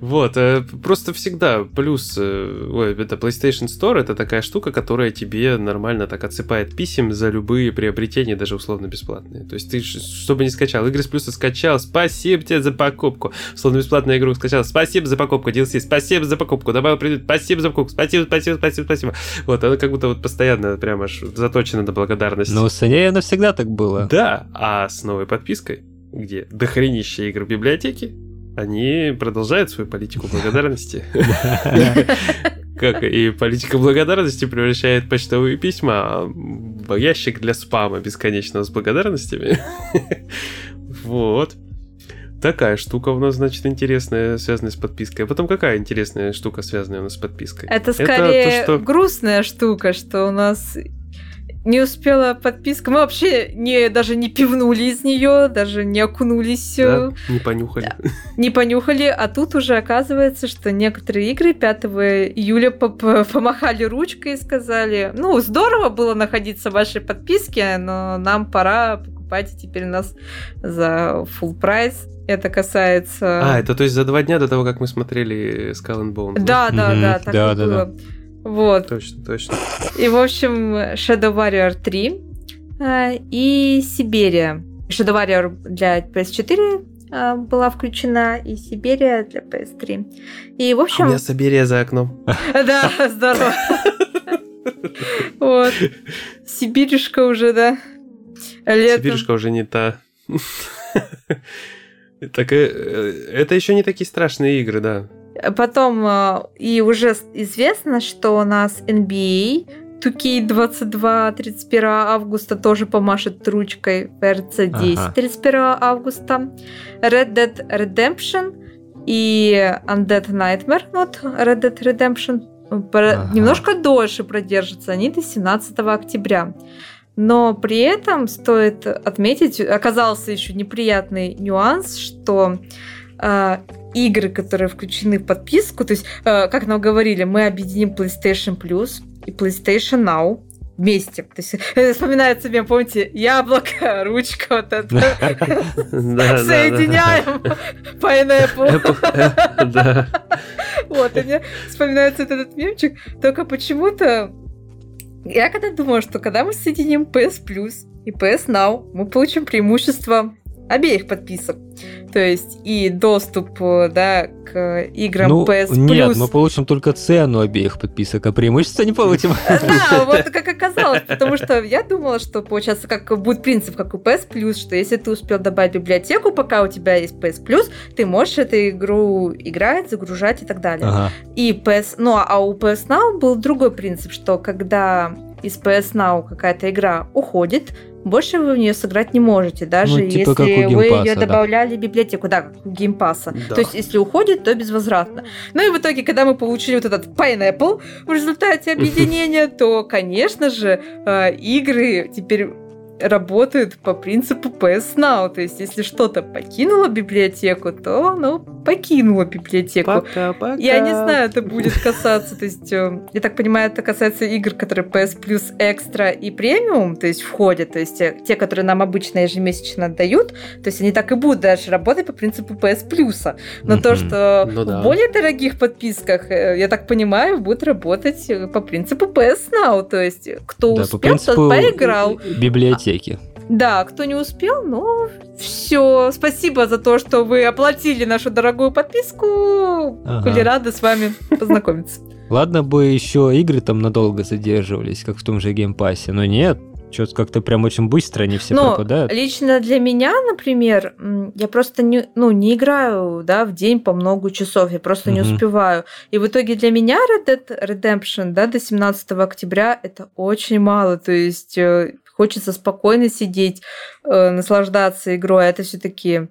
вот, э, просто всегда плюс, э, ой, это PlayStation Store, это такая штука, которая тебе нормально так отсыпает писем за любые приобретения, даже условно бесплатные. То есть ты, чтобы не скачал, игры с плюса скачал, спасибо тебе за покупку. Условно бесплатную игру скачал, спасибо за покупку, DLC, спасибо за покупку, добавил предмет, спасибо за покупку, спасибо, спасибо, спасибо, спасибо. Вот, она как будто вот постоянно прям аж заточена на благодарность. Но с ней она всегда так было. Да, а с новой подпиской, где дохренище игр в библиотеке, они продолжают свою политику благодарности. Как и политика благодарности превращает почтовые письма в ящик для спама бесконечного с благодарностями. Вот. Такая штука у нас, значит, интересная, связанная с подпиской. А потом какая интересная штука, связанная у нас с подпиской? Это скорее то, что- грустная штука, что у нас не успела подписка. Мы вообще не, даже не пивнули из нее, даже не окунулись, Да, не понюхали. не понюхали. А тут уже оказывается, что некоторые игры 5 июля помахали ручкой и сказали, ну, здорово было находиться в вашей подписке, но нам пора покупать теперь нас за full прайс. Это касается... А, это то есть за два дня до того, как мы смотрели Skull and Bones? Да, да, Мгм, да, так да, и да, было. Вот. Точно, точно. И, в общем, Shadow Warrior 3 э, и Сибирия. Shadow Warrior для PS4 э, была включена, и Сибирия для PS3. И, в А у общем, меня Сибирия за окном. да, здорово. Вот. Сибиришка уже, да. Летом. Сибиришка уже не та. Так, э, э, это еще не такие страшные игры, да. Потом э, и уже известно, что у нас NBA 2K22 31 августа тоже помашет ручкой PRC 10 Ага. 31 августа. Red Dead Redemption и Undead Nightmare, вот Red Dead Redemption, э, Ага. немножко дольше продержатся, они до 17 октября. Но при этом стоит отметить, оказался еще неприятный нюанс, что э, игры, которые включены в подписку, то есть, э, как нам говорили, мы объединим PlayStation Plus и PlayStation Now вместе. То есть э, вспоминается мне, помните, яблоко, ручка, вот это. Соединяем Pineapple. Apple. Вот, и мне вспоминается этот мемчик. Только почему-то я когда думала, что когда мы соединим PS Plus и PS Now, мы получим преимущество обеих подписок. То есть и доступ, э, да, к играм Ну, PS нет, Plus. мы получим только цену обеих подписок, а преимущества не получим. Да, вот как оказалось, потому что я думала, что получается, как будет принцип, как у PS Plus, что если ты успел добавить библиотеку, пока у тебя есть PS Plus, ты можешь эту игру играть, загружать и так далее. Ага. И PS, ну а у PS Now был другой принцип, что когда из PS Now какая-то игра уходит, больше вы в нее сыграть не можете, даже Ну, типа если вы ее да. добавляли в библиотеку, да, как у геймпаса. Да. То есть, если уходит, то безвозвратно. Ну и в итоге, когда мы получили вот этот Pineapple в результате объединения, то, конечно же, э, игры теперь работают по принципу PS Now. То есть, если что-то покинуло библиотеку, то оно покинуло библиотеку. Пока-пока. Я не знаю, это будет касаться, то есть, э, я так понимаю, это касается игр, которые PS Plus Extra и премиум, то есть, входят, то есть, э, те, которые нам обычно ежемесячно отдают, то есть, они так и будут дальше работать по принципу PS Plus. Но то, что Ну да. в более дорогих подписках, э, я так понимаю, будет работать по принципу PS Now, то есть, кто Да, успел, по принципу тот поиграл. Библиотеки. Да, кто не успел, ну, все. Спасибо за то, что вы оплатили нашу дорогую подписку. Ага. Были рады с вами познакомиться. Ладно бы еще игры там надолго задерживались, как в том же геймпассе, но нет. Что-то как-то прям очень быстро они все Но пропадают. лично для меня, например, я просто не, ну, не играю да, в день по много часов, я просто не Мгм. успеваю. И в итоге для меня Red Dead Redemption да, до 17 октября это очень мало. То есть э, хочется спокойно сидеть, э, наслаждаться игрой. А это все-таки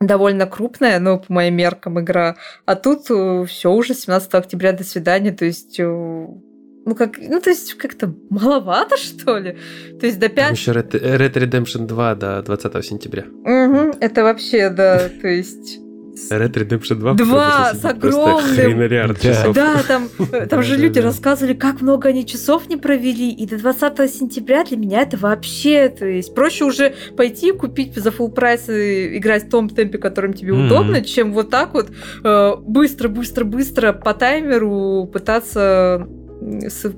довольно крупная, ну, по моим меркам, игра. А тут все уже 17 октября, до свидания. То есть, э, ну, как, ну, то есть, как-то маловато, что ли? То есть, до Там 5 еще Red, Red Redemption 2 до 20 сентября. Мгм, это вообще, да, то есть... Red Redemption 2 Два с огромным- Да. Да, там, э, там же люди рассказывали, как много они часов не провели, и до 20 сентября для меня это вообще, то есть проще уже пойти купить за full прайс и играть в том темпе, которым тебе Мгм. удобно, чем вот так вот э, быстро-быстро-быстро по таймеру пытаться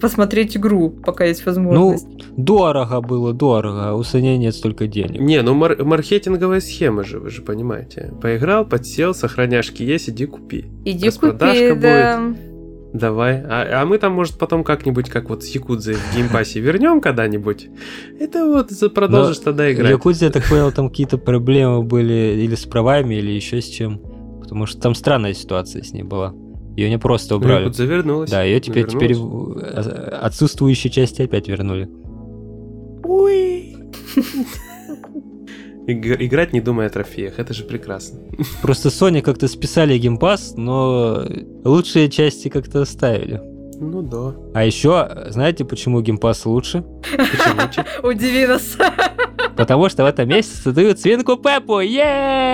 посмотреть игру, пока есть Ну, возможность. дорого было, дорого. У Саня нет столько денег. Не, ну мар- маркетинговая схема же, вы же понимаете. Поиграл, подсел, сохраняшки есть, иди купи. Иди распродажка купи, да. Давай. А, а мы там, может, потом как-нибудь, как вот с Якудзой в геймпассе вернем когда-нибудь. Это вот продолжишь тогда В играть. Якудзе, я так понял, там какие-то проблемы были или с правами, или еще с чем. Потому что там странная ситуация с ней была. Ее не просто Ну, убрали. Якудза вернулась. Да, ее теперь, теперь а- отсутствующие части опять вернули. Ой. Иг- Играть не думая о трофеях, это же прекрасно. Просто Sony как-то списали геймпас, но лучшие части как-то оставили. Ну да. А еще, знаете, почему геймпас лучше? Почему? Удиви нас. Потому что в этом месяце дают свинку Пеппу! Е!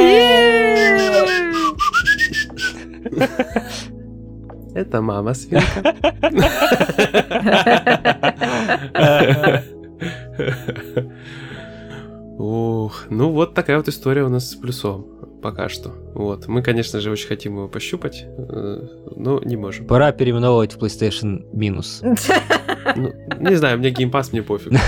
Это мама свинка. Ух, ну вот такая вот история у нас с плюсом пока что. Вот, мы, конечно же, очень хотим его пощупать, э, но не можем. Пора переименовывать в PlayStation минус. Ну, не знаю, мне геймпас, мне пофиг.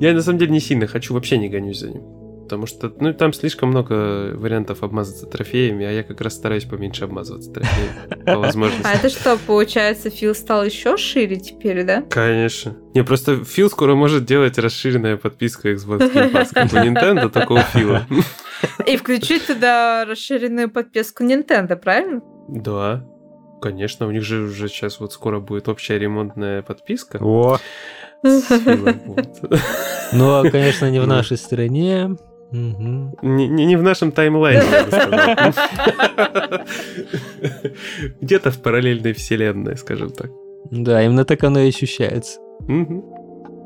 Я на самом деле не сильно хочу, вообще не гонюсь за ним. Потому что, ну, там слишком много вариантов обмазаться трофеями, а я как раз стараюсь поменьше обмазываться трофеями, по возможности. А это что, получается, Фил стал еще шире теперь, да? Конечно. Не, просто Фил скоро может делать расширенная подписка Xbox Game Pass, как у Nintendo, у Фила. И включить туда расширенную подписку Nintendo, правильно? Да, конечно, у них же уже сейчас вот скоро будет общая ремонтная подписка. О! Ну, конечно, не в нашей стране. Не, не- не в нашем таймлайне, я бы сказал. Где-то в параллельной вселенной, скажем так. Да, именно так оно и ощущается.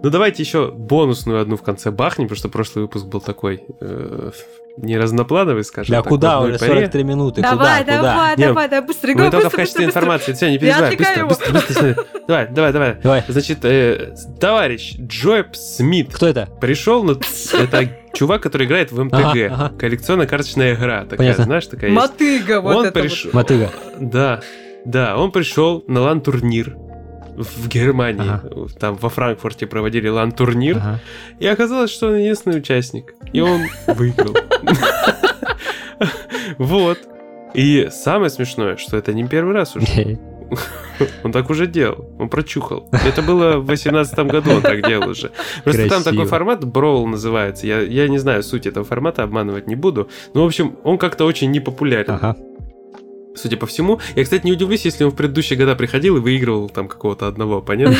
Ну давайте еще бонусную одну в конце бахнем, потому что прошлый выпуск был такой э, не разноплановый, скажем Да так. куда в одной уже? паре. 43 минуты. Давай, куда? Куда? давай, Не, давай, давай, быстро, Мы только в качестве информации. Все, не переживай, быстро, быстро, быстро, быстро. Давай, давай, давай. Давай. Значит, э, товарищ Джоэб Смит Кто это? пришел, на... это чувак, который играет в МТГ. Ага, ага. Коллекционно-карточная игра. Такая, Понятно. знаешь, такая есть. Мотыга, вот Он это пришел. Мотыга. Да, да, он пришел на лан-турнир в Германии. Ага. Там во Франкфурте проводили лан-турнир. Ага. И оказалось, что он единственный участник. И он выиграл. Вот. И самое смешное, что это не первый раз уже. Он так уже делал. Он прочухал. Это было в 2018 году он так делал уже. Просто там Красиво. такой формат Brawl называется. Я, я не знаю суть этого формата, обманывать не буду. Но, в общем, он как-то очень непопулярен. Ага. Судя по всему. Я, кстати, не удивлюсь, если он в предыдущие года приходил и выигрывал там какого-то одного оппонента.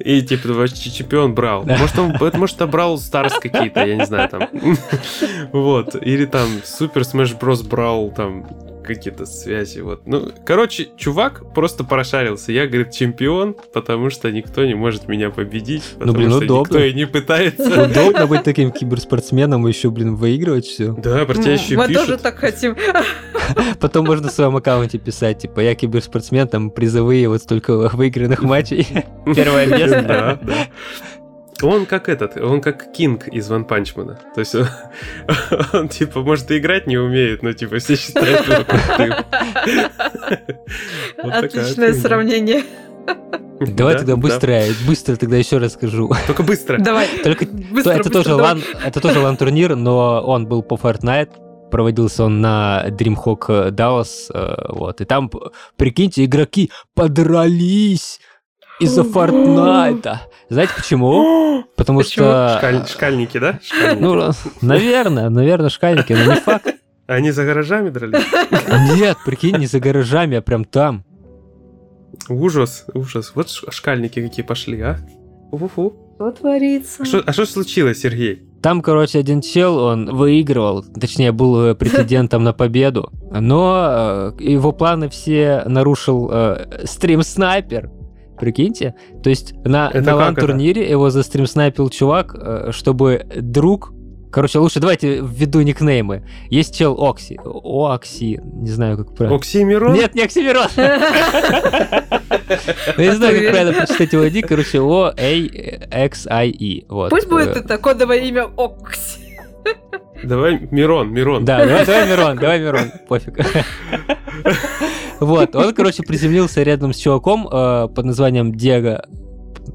И типа вообще чемпион брал. Может, он, может, это брал Старс какие-то, я не знаю, там. Вот. Или там Супер Smash Bros. брал там какие-то связи, вот. Ну, короче, чувак просто прошарился. Я, говорит, чемпион, потому что никто не может меня победить. Ну, потому блин, что удобно. никто и не пытается. Удобно быть таким киберспортсменом и еще, блин, выигрывать все. Да, про тебя еще Мы тоже так хотим. Потом можно в своем аккаунте писать, типа, я киберспортсмен, там призовые вот столько выигранных матчей. Первое место. Да, да. Он как этот, он как Кинг из Ван Панчмана. То есть он, он, типа, может, и играть не умеет, но типа все считают его крутым. Отличное сравнение. Давай Да, тогда да. быстро, быстро тогда еще расскажу. Только быстро. Давай. Только Быстро, это быстро, тоже давай. LAN, это тоже LAN турнир, но он был по Fortnite. Проводился он на DreamHack Dallas, э, вот. И там, прикиньте, игроки подрались. Из-за Фортнайта. Знаете почему? Потому Почему? что... Шкаль- Шкальники, да? Шкальники. Ну, наверное, наверное, шкальники, но не факт. Они за гаражами дрались? Нет, прикинь, не за гаражами, а прям там. Ужас, ужас. Вот шкальники какие пошли, а? Фу-фу. Что творится? А что- А случилось, Сергей? Там, короче, один чел, он выигрывал, точнее, был э, претендентом на победу, но э, его планы все нарушил э, стрим-снайпер. Прикиньте? То есть на, Это на как лан-турнире его застрим-снайпил чувак, э, чтобы друг... Короче, лучше давайте введу никнеймы. Есть чел Окси. Окси, не знаю, как правильно. Оксимирон? Нет, не Оксимирон. Ну, Я не знаю, как правильно прочитать его ник. Короче, О, A, X, I, E. Вот. Пусть будет Э, это кодовое имя Окси. Давай Мирон, Мирон. Да, давай, давай, Мирон, давай, Мирон, пофиг. Вот, он, короче, приземлился рядом с чуваком э, под названием Диего.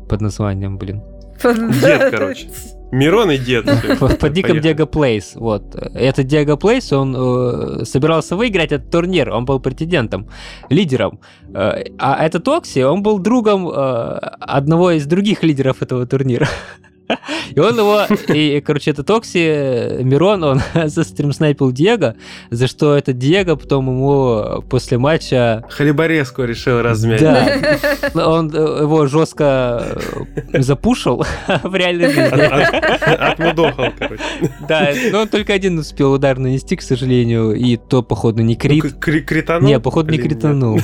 Под названием, блин. Дед, короче. Мирон и дед. Под ником. Диего Плейс. Вот. Этот Диего Плейс, он э, собирался выиграть этот турнир. Он был претендентом, лидером. Э, а этот Окси, он был другом э, одного из других лидеров этого турнира. И он его, и, короче, этот Окси, э, Мирон, он застримснайпил Диего, за что этот Диего потом ему после матча Халибареску решил размять. да, он э, его жестко э, запушил в реальной жизни. от- Отмудохал, короче. Да, но он только один успел удар нанести, к сожалению, и то, походу, не крит. Ну, к- кри- кританул? Не, походу, не кританул.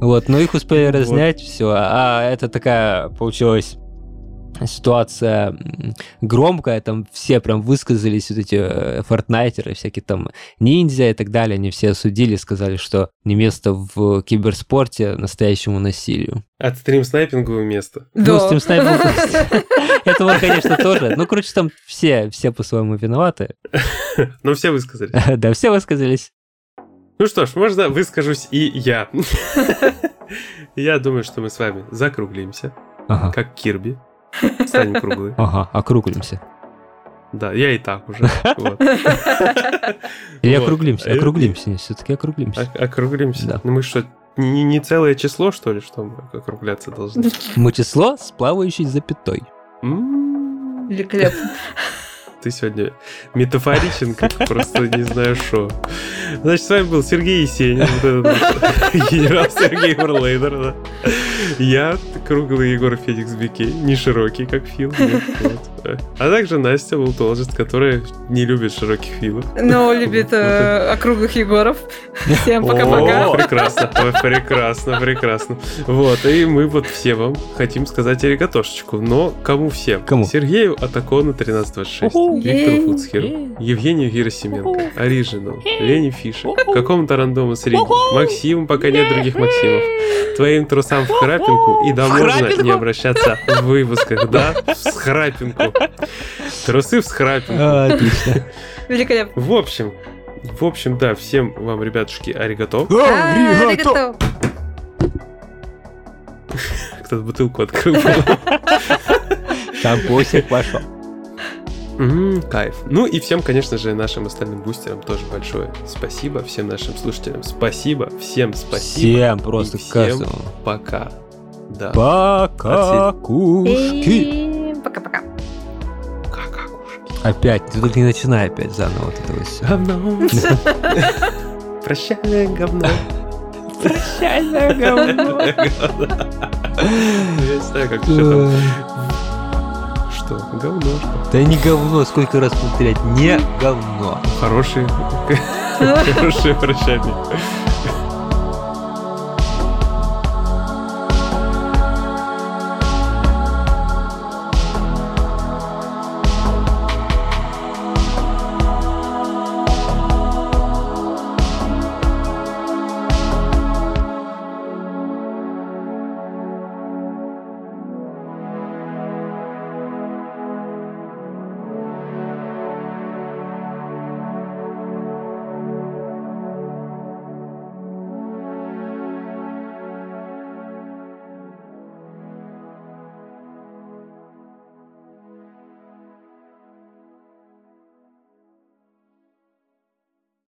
Вот, но их успели разнять, все. А это такая получилась ситуация громкая, там все прям высказались, вот эти э, фортнайтеры, всякие там ниндзя и так далее, они все осудили, сказали, что не место в киберспорте настоящему насилию. От стрим-снайпингового места. Ну, Да. с тем снайпером, этого, конечно, тоже. Ну, короче, там все, все по-своему виноваты. Но все высказали. Да, все высказались. Ну что ж, можно выскажусь и я. Я думаю, что мы с вами закруглимся, как Кирби. Станем круглые. ага, округлимся. Да, я и так уже. Или округлимся, я- округлимся, все-таки округлимся. Ок- Округлимся. Да. Ну мы что, не, не целое число, что ли, что мы округляться должны? Мы число с плавающей запятой. Великолепно. Ты сегодня метафоричен, как просто не знаю что. Значит, с вами был Сергей Есенин, генерал Сергей Варлейдер. Я, круглый Егор Феникс Бикей, не широкий, как Фил. А также Настя Волтоложест, которая не любит широких филов. Но любит э, округлых Егоров. Всем пока-пока. прекрасно, прекрасно, прекрасно. Вот, и мы вот все вам хотим сказать аригатошечку. Но кому всем? Кому? Сергею Атакону 1326, Уху. Виктору. Фуцхеру. Евгению Герасименко, Орижину, Лене Фише, какому-то рандому с Риги, Максиму, пока нет других Максимов, твоим трусам в храпинку, и да можно храпинку? не обращаться в выпусках, да, в схрапинку. Трусы в схрапинку. А, Отлично. Великолепно. В общем, в общем, да, всем вам, ребятушки, аригато. Аригато. Кто-то бутылку открыл. Там посик пошел. М, Кайф. Ну и всем, конечно же, нашим остальным бустерам тоже большое спасибо. Всем нашим слушателям спасибо. Всем спасибо. Всем просто И всем каждому. Пока. Да. Пока, кушки. И Пока-пока. Опять, ты только не начинай опять заново вот это вот всё. Говно. Прощальное говно. Прощальное говно. Я не знаю, как еще там. Что? Говно, что? Да не говно, сколько раз повторять, не говно. Хороший. Хороший прощальный.